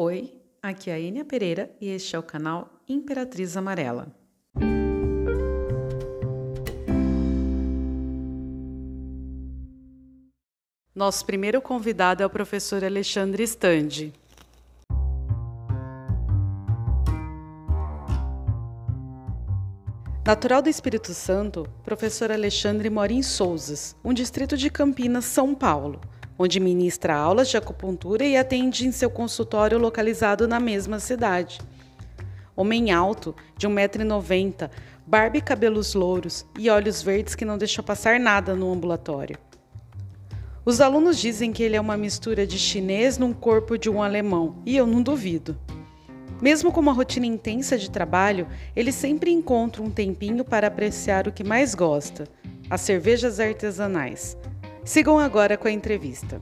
Oi, aqui é a Enia Pereira e este é o canal Imperatriz Amarela. Nosso primeiro convidado é o professor Alexandre Standi. Natural do Espírito Santo, professor Alexandre mora em Souzas, um distrito de Campinas, São Paulo onde ministra aulas de acupuntura e atende em seu consultório localizado na mesma cidade. Homem alto, de 1,90m, barba e cabelos louros e olhos verdes que não deixou passar nada no ambulatório. Os alunos dizem que ele é uma mistura de chinês num corpo de um alemão, e eu não duvido. Mesmo com uma rotina intensa de trabalho, ele sempre encontra um tempinho para apreciar o que mais gosta: as cervejas artesanais. Sigam agora com a entrevista.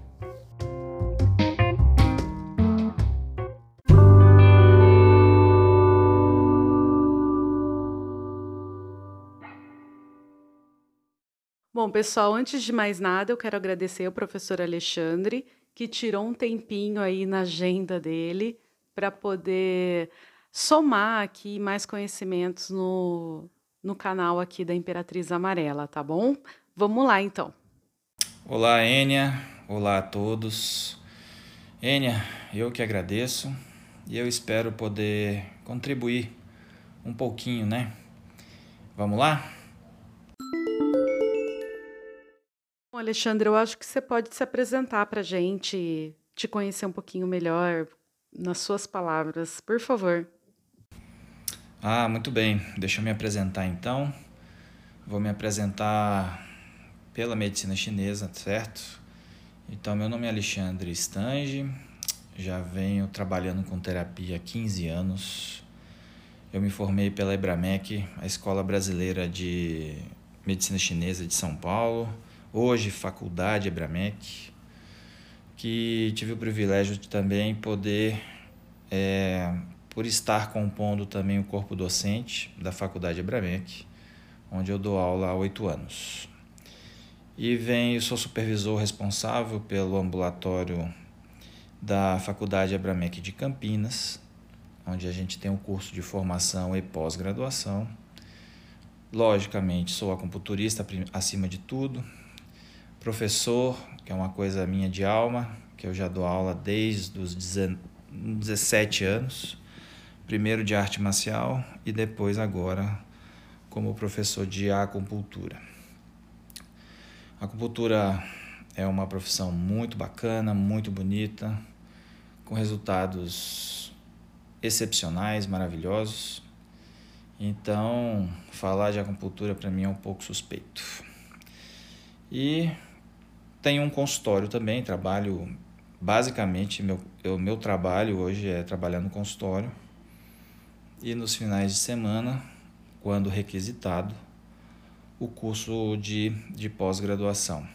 Bom, pessoal, antes de mais nada, eu quero agradecer ao professor Alexandre, que tirou um tempinho aí na agenda dele para poder somar aqui mais conhecimentos no, no canal aqui da Imperatriz Amarela, tá bom? Vamos lá, então. Olá, Enia. Olá a todos. Enia, eu que agradeço e eu espero poder contribuir um pouquinho, né? Vamos lá? Bom, Alexandre, eu acho que você pode se apresentar para a gente, te conhecer um pouquinho melhor nas suas palavras, por favor. Ah, muito bem. Deixa eu me apresentar então. Vou me apresentar pela medicina chinesa, certo? Então, meu nome é Alexandre Stange, já venho trabalhando com terapia há 15 anos. Eu me formei pela Ebramec, a Escola Brasileira de Medicina Chinesa de São Paulo, hoje Faculdade Ebramec, que tive o privilégio de também poder, é, por estar compondo também o corpo docente da Faculdade Ebramec, onde eu dou aula há oito anos. E venho, sou supervisor responsável pelo ambulatório da Faculdade Abramec de Campinas, onde a gente tem um curso de formação e pós-graduação. Logicamente, sou acupunturista acima de tudo, professor, que é uma coisa minha de alma, que eu já dou aula desde os 17 anos, primeiro de arte marcial e depois agora como professor de acupuntura. A acupuntura é uma profissão muito bacana, muito bonita, com resultados excepcionais, maravilhosos. Então, falar de acupuntura para mim é um pouco suspeito. E tenho um consultório também, trabalho basicamente meu o meu trabalho hoje é trabalhar no consultório. E nos finais de semana, quando requisitado, o curso de, de pós-graduação.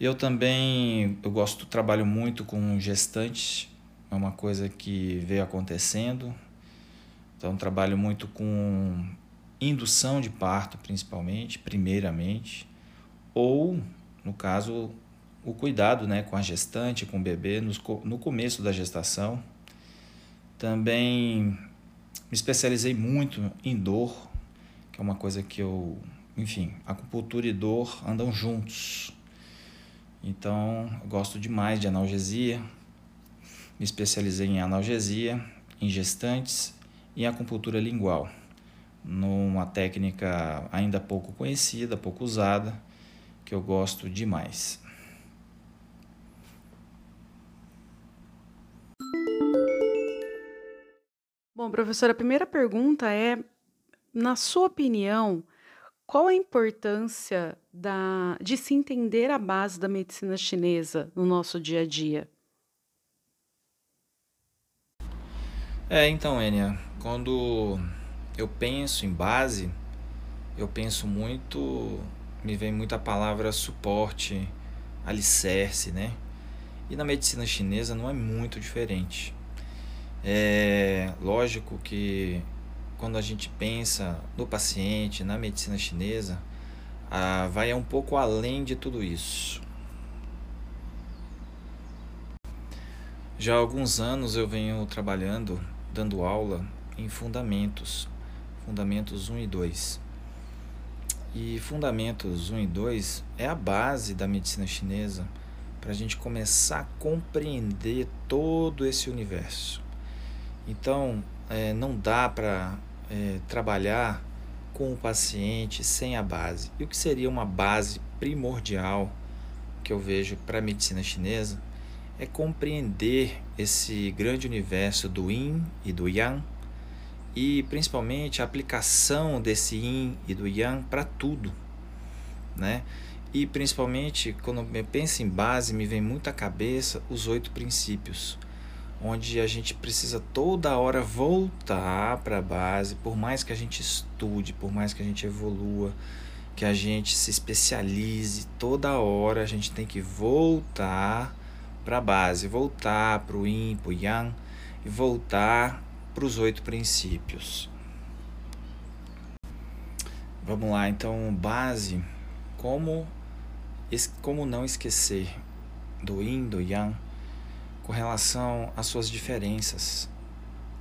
Eu também eu gosto, trabalho muito com gestantes, é uma coisa que veio acontecendo. Então trabalho muito com indução de parto, principalmente, primeiramente, ou no caso o cuidado, né, com a gestante, com o bebê no, no começo da gestação. Também me especializei muito em dor, que é uma coisa que eu enfim, acupuntura e dor andam juntos. Então, eu gosto demais de analgesia. Me especializei em analgesia, em gestantes e acupuntura lingual, numa técnica ainda pouco conhecida, pouco usada, que eu gosto demais. Bom, professora, a primeira pergunta é: na sua opinião, qual a importância da, de se entender a base da medicina chinesa no nosso dia a dia? É, então, Enia, quando eu penso em base, eu penso muito, me vem muito a palavra suporte, alicerce, né? E na medicina chinesa não é muito diferente. É lógico que quando a gente pensa no paciente, na medicina chinesa, ah, vai um pouco além de tudo isso. Já há alguns anos eu venho trabalhando, dando aula em fundamentos, fundamentos 1 e 2. E fundamentos 1 e 2 é a base da medicina chinesa para a gente começar a compreender todo esse universo. Então, é, não dá para é, trabalhar com o paciente sem a base. E o que seria uma base primordial que eu vejo para a medicina chinesa é compreender esse grande universo do Yin e do Yang e principalmente a aplicação desse Yin e do Yang para tudo, né? E principalmente quando eu penso em base, me vem muito à cabeça os oito princípios, onde a gente precisa toda hora voltar para a base, por mais que a gente estude, por mais que a gente evolua, que a gente se especialize, toda hora a gente tem que voltar para a base, voltar para o Yin, para o Yang e voltar para os oito princípios. Vamos lá, então, base, como, como não esquecer do Yin, do Yang, com relação às suas diferenças.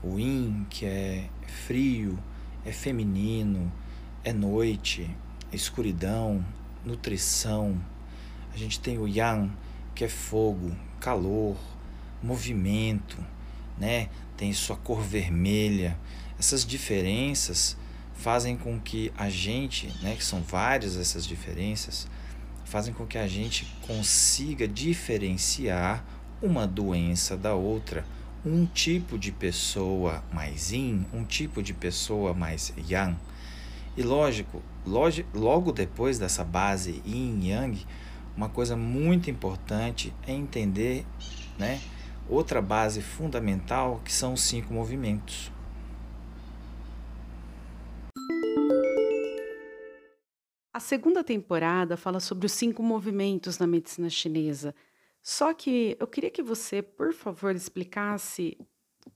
O Yin, que é frio, é feminino, é noite, é escuridão, nutrição. A gente tem o Yang, que é fogo, calor, movimento, né? Tem sua cor vermelha. Essas diferenças fazem com que a gente, né, que são várias essas diferenças, fazem com que a gente consiga diferenciar uma doença da outra, um tipo de pessoa mais yin, um tipo de pessoa mais yang. E lógico, logo depois dessa base yin yang, uma coisa muito importante é entender né, outra base fundamental que são os cinco movimentos. A segunda temporada fala sobre os cinco movimentos na medicina chinesa. Só que eu queria que você, por favor, explicasse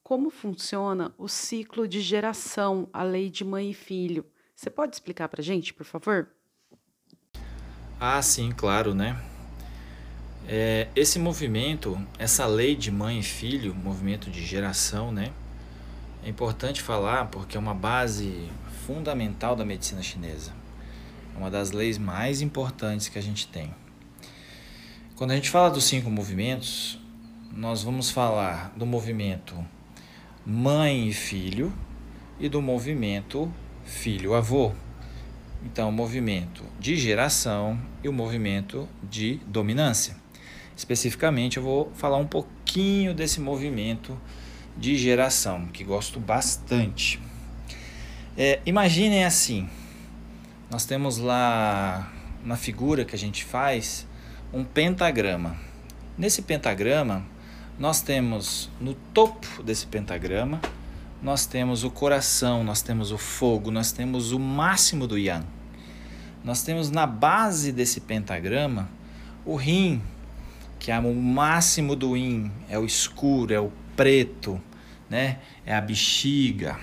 como funciona o ciclo de geração, a lei de mãe e filho. Você pode explicar para gente, por favor? Ah, sim, claro, né? É, esse movimento, essa lei de mãe e filho, movimento de geração, né? É importante falar porque é uma base fundamental da medicina chinesa. É uma das leis mais importantes que a gente tem. Quando a gente fala dos cinco movimentos, nós vamos falar do movimento mãe e filho e do movimento filho-avô. Então, o movimento de geração e o movimento de dominância. Especificamente, eu vou falar um pouquinho desse movimento de geração, que gosto bastante. É, imaginem assim: nós temos lá na figura que a gente faz um pentagrama. Nesse pentagrama, nós temos no topo desse pentagrama nós temos o coração, nós temos o fogo, nós temos o máximo do yang. Nós temos na base desse pentagrama o rim, que é o máximo do yin, é o escuro, é o preto, né? É a bexiga.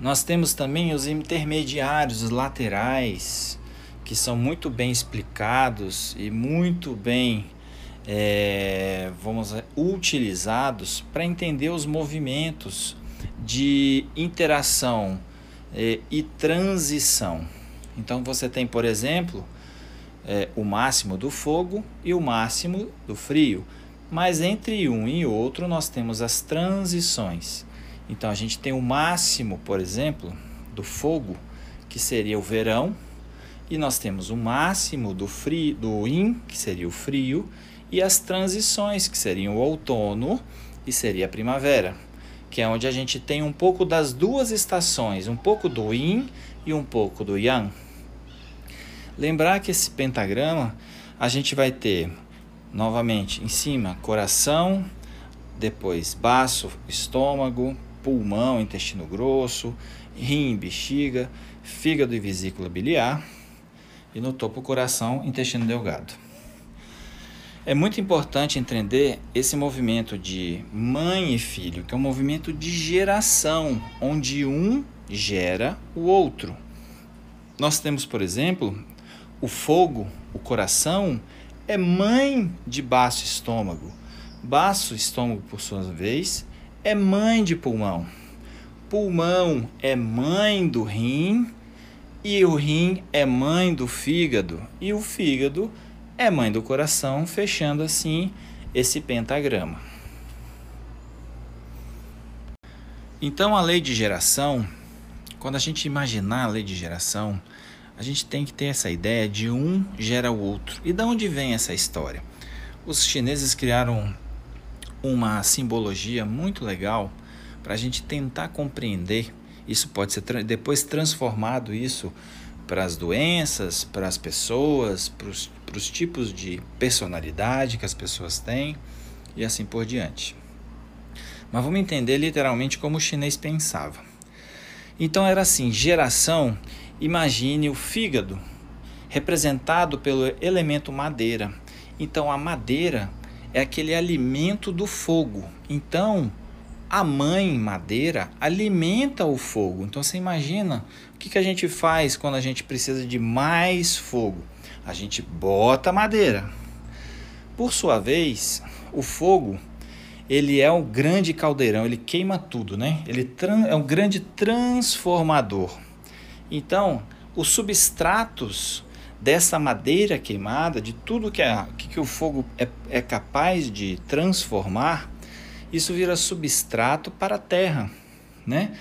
Nós temos também os intermediários, os laterais, que são muito bem explicados e muito bem é, vamos utilizados para entender os movimentos de interação é, e transição. Então você tem, por exemplo, é, o máximo do fogo e o máximo do frio, mas entre um e outro nós temos as transições. Então a gente tem o máximo, por exemplo, do fogo, que seria o verão, e nós temos o máximo do frio, do yin, que seria o frio, e as transições, que seriam o outono e seria a primavera, que é onde a gente tem um pouco das duas estações, um pouco do yin e um pouco do yang. Lembrar que esse pentagrama a gente vai ter novamente em cima coração, depois baço, estômago, pulmão, intestino grosso, rim, bexiga, fígado e vesícula biliar e no topo coração, intestino delgado. É muito importante entender esse movimento de mãe e filho, que é um movimento de geração, onde um gera o outro. Nós temos, por exemplo, o fogo, o coração, é mãe de baixo estômago, Baço estômago, por sua vez, é mãe de pulmão. Pulmão é mãe do rim e o rim é mãe do fígado e o fígado é mãe do coração, fechando assim esse pentagrama. Então a lei de geração, quando a gente imaginar a lei de geração, a gente tem que ter essa ideia de um gera o outro. E de onde vem essa história? Os chineses criaram uma simbologia muito legal para a gente tentar compreender. Isso pode ser depois transformado isso para as doenças, para as pessoas, para os tipos de personalidade que as pessoas têm e assim por diante. Mas vamos entender literalmente como o chinês pensava. Então era assim: geração, imagine o fígado representado pelo elemento madeira. Então a madeira é aquele alimento do fogo. Então, a mãe madeira alimenta o fogo. Então você imagina o que, que a gente faz quando a gente precisa de mais fogo? A gente bota madeira. Por sua vez, o fogo ele é um grande caldeirão, ele queima tudo, né? Ele é um grande transformador. Então, os substratos dessa madeira queimada, de tudo que, é, que, que o fogo é, é capaz de transformar, isso vira substrato para a terra, né?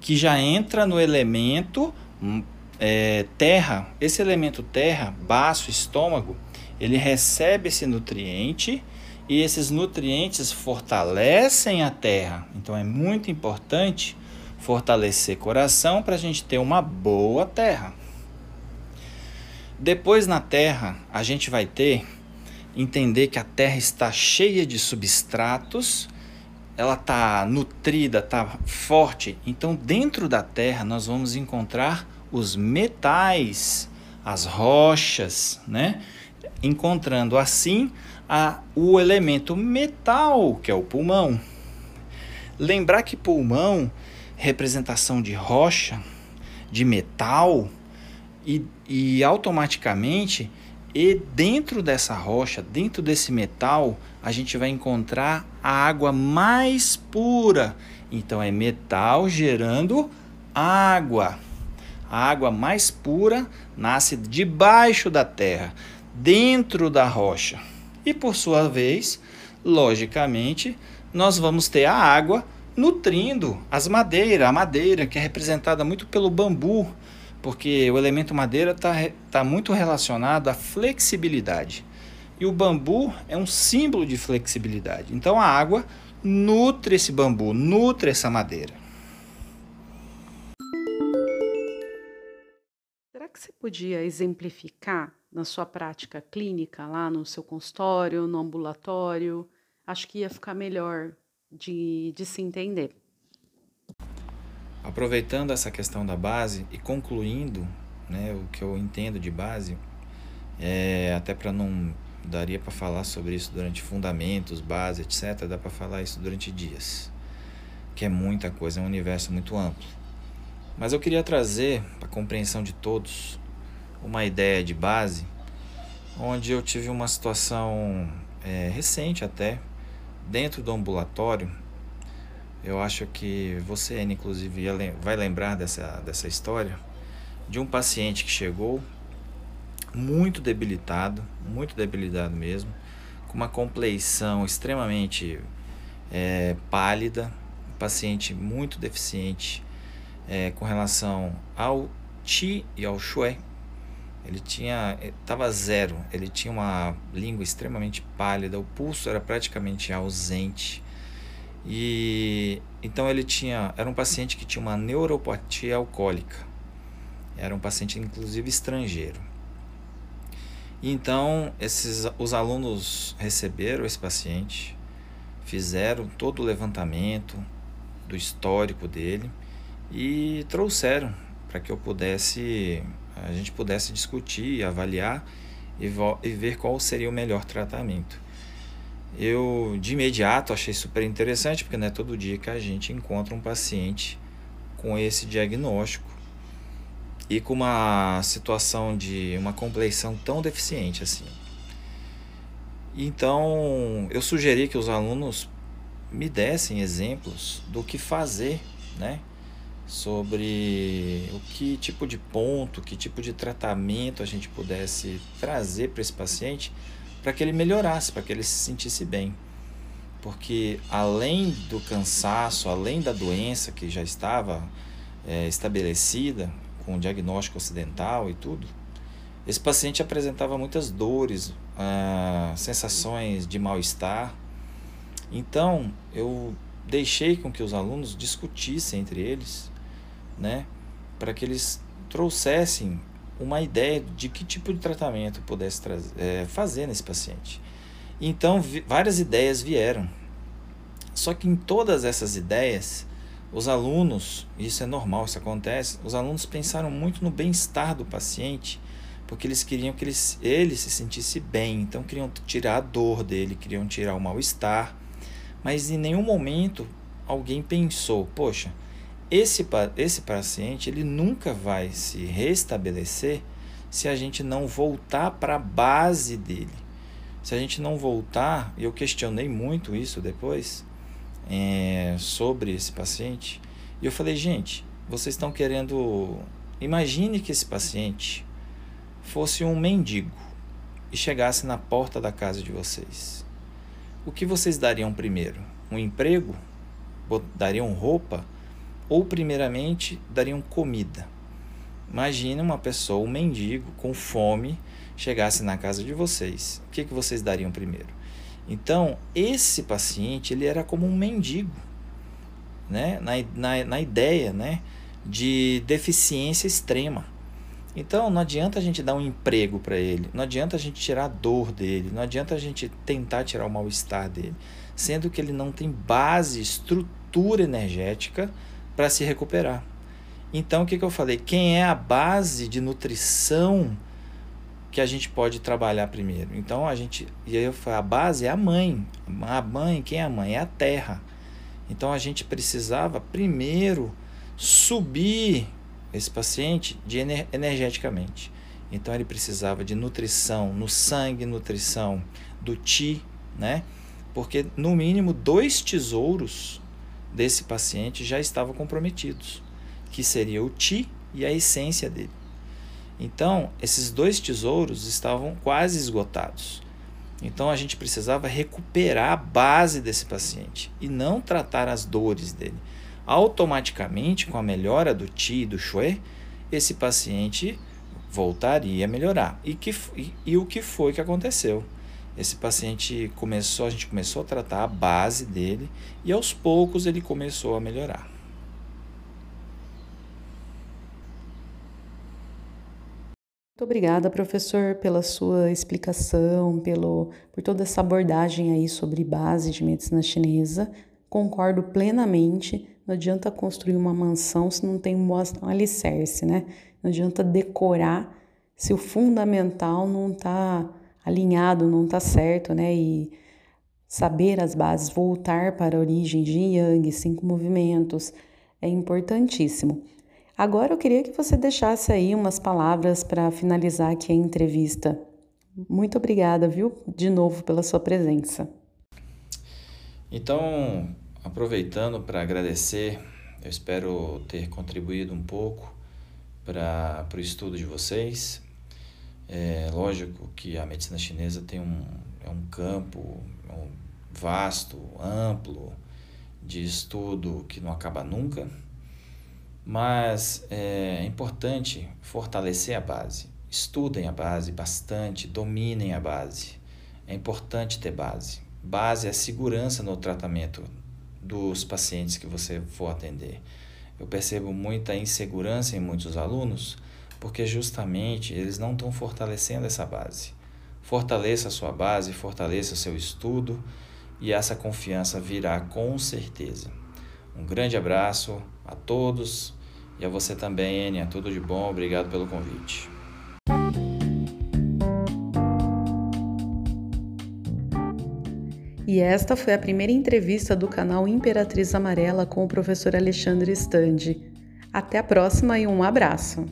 que já entra no elemento hum, é, terra. Esse elemento terra, baço, estômago, ele recebe esse nutriente e esses nutrientes fortalecem a terra. Então é muito importante fortalecer coração para a gente ter uma boa terra. Depois na Terra, a gente vai ter entender que a Terra está cheia de substratos, ela está nutrida, está forte. Então, dentro da Terra, nós vamos encontrar os metais, as rochas, né? Encontrando assim a, o elemento metal, que é o pulmão. Lembrar que pulmão, representação de rocha, de metal, e, e automaticamente, e dentro dessa rocha, dentro desse metal, a gente vai encontrar a água mais pura. Então é metal gerando água. A água mais pura nasce debaixo da terra, dentro da rocha. E por sua vez, logicamente, nós vamos ter a água nutrindo as madeiras, a madeira que é representada muito pelo bambu, porque o elemento madeira está tá muito relacionado à flexibilidade. E o bambu é um símbolo de flexibilidade. Então a água nutre esse bambu, nutre essa madeira. Será que você podia exemplificar na sua prática clínica, lá no seu consultório, no ambulatório? Acho que ia ficar melhor de, de se entender. Aproveitando essa questão da base e concluindo né, o que eu entendo de base, é, até para não daria para falar sobre isso durante fundamentos, base, etc. Dá para falar isso durante dias, que é muita coisa, é um universo muito amplo. Mas eu queria trazer para compreensão de todos uma ideia de base, onde eu tive uma situação é, recente até dentro do ambulatório eu acho que você, inclusive, vai lembrar dessa, dessa história de um paciente que chegou muito debilitado, muito debilitado mesmo, com uma compleição extremamente é, pálida, um paciente muito deficiente é, com relação ao Ti e ao Shui. Ele tinha, estava zero, ele tinha uma língua extremamente pálida, o pulso era praticamente ausente e então ele tinha, era um paciente que tinha uma neuropatia alcoólica. Era um paciente inclusive estrangeiro. E então esses os alunos receberam esse paciente, fizeram todo o levantamento do histórico dele e trouxeram para que eu pudesse a gente pudesse discutir, avaliar e, e ver qual seria o melhor tratamento eu de imediato achei super interessante, porque não é todo dia que a gente encontra um paciente com esse diagnóstico e com uma situação de uma compleição tão deficiente assim. Então, eu sugeri que os alunos me dessem exemplos do que fazer, né? Sobre o que tipo de ponto, que tipo de tratamento a gente pudesse trazer para esse paciente para que ele melhorasse, para que ele se sentisse bem. Porque além do cansaço, além da doença que já estava é, estabelecida com o diagnóstico ocidental e tudo, esse paciente apresentava muitas dores, ah, sensações de mal-estar. Então, eu deixei com que os alunos discutissem entre eles, né, para que eles trouxessem uma ideia de que tipo de tratamento pudesse trazer, é, fazer nesse paciente. Então, várias ideias vieram. Só que em todas essas ideias, os alunos, isso é normal, isso acontece, os alunos pensaram muito no bem-estar do paciente porque eles queriam que ele, ele se sentisse bem, então queriam tirar a dor dele, queriam tirar o mal-estar, mas em nenhum momento alguém pensou, poxa, esse, esse paciente ele nunca vai se restabelecer se a gente não voltar para a base dele. Se a gente não voltar, eu questionei muito isso depois é, sobre esse paciente, e eu falei, gente, vocês estão querendo. Imagine que esse paciente fosse um mendigo e chegasse na porta da casa de vocês, o que vocês dariam primeiro? Um emprego? Dariam roupa? Ou, primeiramente, dariam comida? Imagine uma pessoa, um mendigo, com fome, chegasse na casa de vocês. O que, que vocês dariam primeiro? Então, esse paciente, ele era como um mendigo, né? na, na, na ideia né? de deficiência extrema. Então não adianta a gente dar um emprego para ele, não adianta a gente tirar a dor dele, não adianta a gente tentar tirar o mal-estar dele, sendo que ele não tem base, estrutura energética para se recuperar. Então o que, que eu falei? Quem é a base de nutrição que a gente pode trabalhar primeiro? Então a gente, e aí eu falei, a base é a mãe. A mãe, quem é a mãe? É a terra. Então a gente precisava primeiro subir esse paciente de ener energeticamente. Então ele precisava de nutrição no sangue, nutrição do ti, né? Porque no mínimo dois tesouros desse paciente já estavam comprometidos, que seria o ti e a essência dele. Então, esses dois tesouros estavam quase esgotados. Então a gente precisava recuperar a base desse paciente e não tratar as dores dele automaticamente, com a melhora do Ti e do Xue, esse paciente voltaria a melhorar. E, que, e, e, o que foi que aconteceu? Esse paciente começou, a gente começou a tratar a base dele e aos poucos ele começou a melhorar. Muito obrigada, professor, pela sua explicação, pelo, por toda essa abordagem aí sobre base de medicina chinesa. Concordo plenamente não adianta construir uma mansão se não tem um bom alicerce, né? Não adianta decorar se o fundamental não está alinhado, não está certo, né? E saber as bases, voltar para a origem de Yang, cinco movimentos, é importantíssimo. Agora eu queria que você deixasse aí umas palavras para finalizar aqui a entrevista. Muito obrigada, viu, de novo pela sua presença. Então, aproveitando para agradecer, eu espero ter contribuído um pouco para o estudo de vocês. É lógico que a medicina chinesa tem um, é um campo é um vasto, amplo de estudo que não acaba nunca, mas é, é importante fortalecer a base. Estudem a base bastante, dominem a base. É importante ter base. Base é segurança no tratamento dos pacientes que você for atender. Eu percebo muita insegurança em muitos alunos porque justamente eles não estão fortalecendo essa base. Fortaleça a sua base, fortaleça o seu estudo e essa confiança virá com certeza. Um grande abraço a todos e a você também, Enia. Tudo de bom, obrigado pelo convite. E esta foi a primeira entrevista do canal Imperatriz Amarela com o professor Alexandre Standi. Até a próxima e um abraço!